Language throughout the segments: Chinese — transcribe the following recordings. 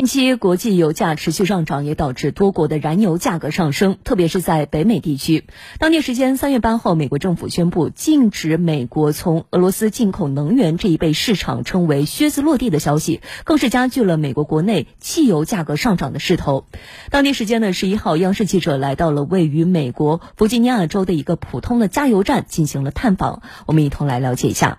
近期国际油价持续上涨，也导致多国的燃油价格上升，特别是在北美地区。当地时间三月八号，美国政府宣布禁止美国从俄罗斯进口能源，这一被市场称为“靴子落地”的消息，更是加剧了美国国内汽油价格上涨的势头。当地时间的十一号，央视记者来到了位于美国弗吉尼亚州的一个普通的加油站进行了探访，我们一同来了解一下。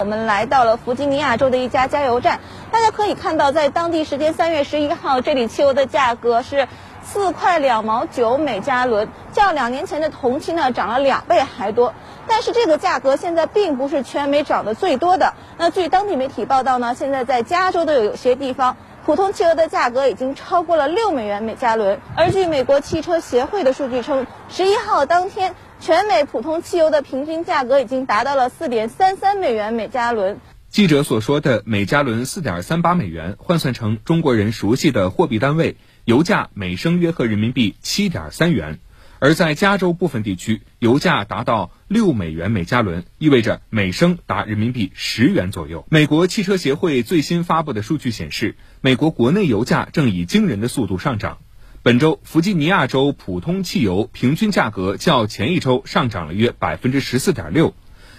我们来到了弗吉尼亚州的一家加油站，大家可以看到，在当地时间三月十一号，这里汽油的价格是四块两毛九每加仑，较两年前的同期呢涨了两倍还多。但是这个价格现在并不是全美涨得最多的。那据当地媒体报道呢，现在在加州的有些地方，普通汽油的价格已经超过了六美元每加仑。而据美国汽车协会的数据称，十一号当天。全美普通汽油的平均价格已经达到了四点三三美元每加仑。记者所说的每加仑四点三八美元，换算成中国人熟悉的货币单位，油价每升约合人民币七点三元。而在加州部分地区，油价达到六美元每加仑，意味着每升达人民币十元左右。美国汽车协会最新发布的数据显示，美国国内油价正以惊人的速度上涨。本周，弗吉尼亚州普通汽油平均价格较前一周上涨了约百分之十四点六。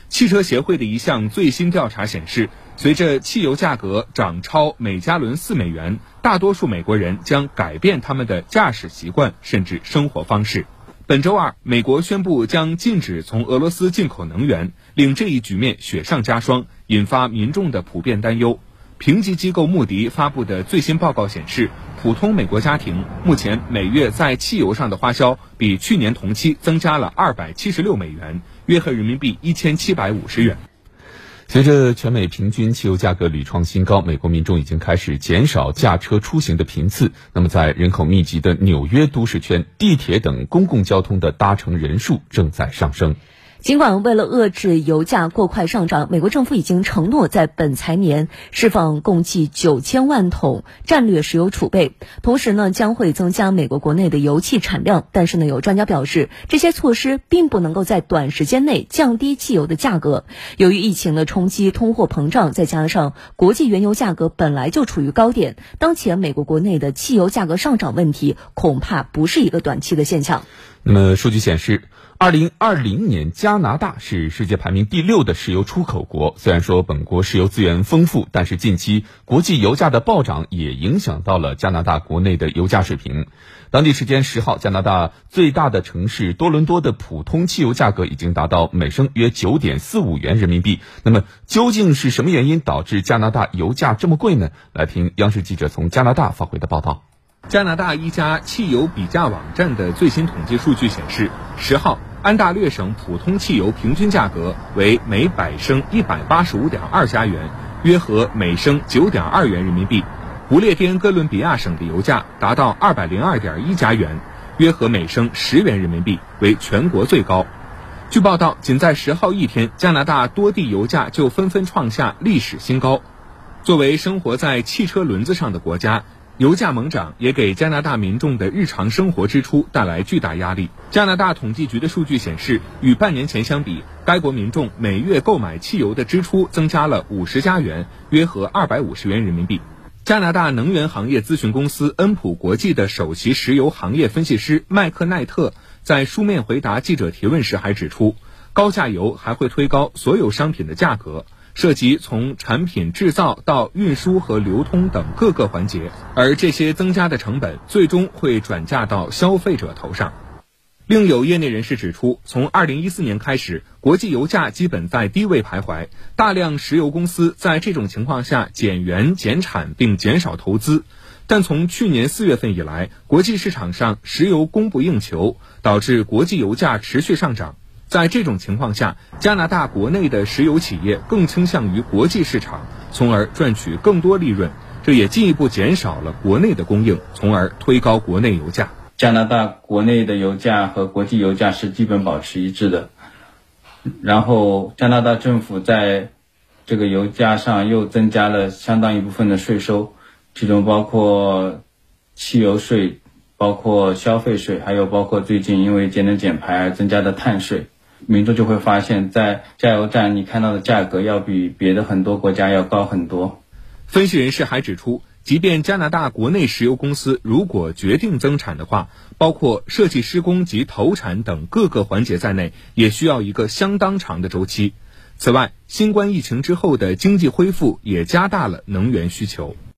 汽车协会的一项最新调查显示，随着汽油价格涨超每加仑四美元，大多数美国人将改变他们的驾驶习惯甚至生活方式。本周二，美国宣布将禁止从俄罗斯进口能源，令这一局面雪上加霜，引发民众的普遍担忧。评级机构穆迪发布的最新报告显示，普通美国家庭目前每月在汽油上的花销比去年同期增加了二百七十六美元，约合人民币一千七百五十元。随着全美平均汽油价格屡创新高，美国民众已经开始减少驾车出行的频次。那么，在人口密集的纽约都市圈，地铁等公共交通的搭乘人数正在上升。尽管为了遏制油价过快上涨，美国政府已经承诺在本财年释放共计九千万桶战略石油储备，同时呢将会增加美国国内的油气产量。但是呢，有专家表示，这些措施并不能够在短时间内降低汽油的价格。由于疫情的冲击、通货膨胀，再加上国际原油价格本来就处于高点，当前美国国内的汽油价格上涨问题恐怕不是一个短期的现象。那么，数据显示。二零二零年，加拿大是世界排名第六的石油出口国。虽然说本国石油资源丰富，但是近期国际油价的暴涨也影响到了加拿大国内的油价水平。当地时间十号，加拿大最大的城市多伦多的普通汽油价格已经达到每升约九点四五元人民币。那么，究竟是什么原因导致加拿大油价这么贵呢？来听央视记者从加拿大发回的报道。加拿大一家汽油比价网站的最新统计数据显示，十号。安大略省普通汽油平均价格为每百升一百八十五点二加元，约合每升九点二元人民币。不列颠哥伦比亚省的油价达到二百零二点一加元，约合每升十元人民币，为全国最高。据报道，仅在十号一天，加拿大多地油价就纷纷创下历史新高。作为生活在汽车轮子上的国家。油价猛涨也给加拿大民众的日常生活支出带来巨大压力。加拿大统计局的数据显示，与半年前相比，该国民众每月购买汽油的支出增加了五十加元，约合二百五十元人民币。加拿大能源行业咨询公司恩普国际的首席石油行业分析师麦克奈特在书面回答记者提问时还指出，高价油还会推高所有商品的价格。涉及从产品制造到运输和流通等各个环节，而这些增加的成本最终会转嫁到消费者头上。另有业内人士指出，从2014年开始，国际油价基本在低位徘徊，大量石油公司在这种情况下减员减产并减少投资。但从去年四月份以来，国际市场上石油供不应求，导致国际油价持续上涨。在这种情况下，加拿大国内的石油企业更倾向于国际市场，从而赚取更多利润，这也进一步减少了国内的供应，从而推高国内油价。加拿大国内的油价和国际油价是基本保持一致的，然后加拿大政府在这个油价上又增加了相当一部分的税收，其中包括汽油税、包括消费税，还有包括最近因为节能减排而增加的碳税。民众就会发现，在加油站你看到的价格要比别的很多国家要高很多。分析人士还指出，即便加拿大国内石油公司如果决定增产的话，包括设计施工及投产等各个环节在内，也需要一个相当长的周期。此外，新冠疫情之后的经济恢复也加大了能源需求。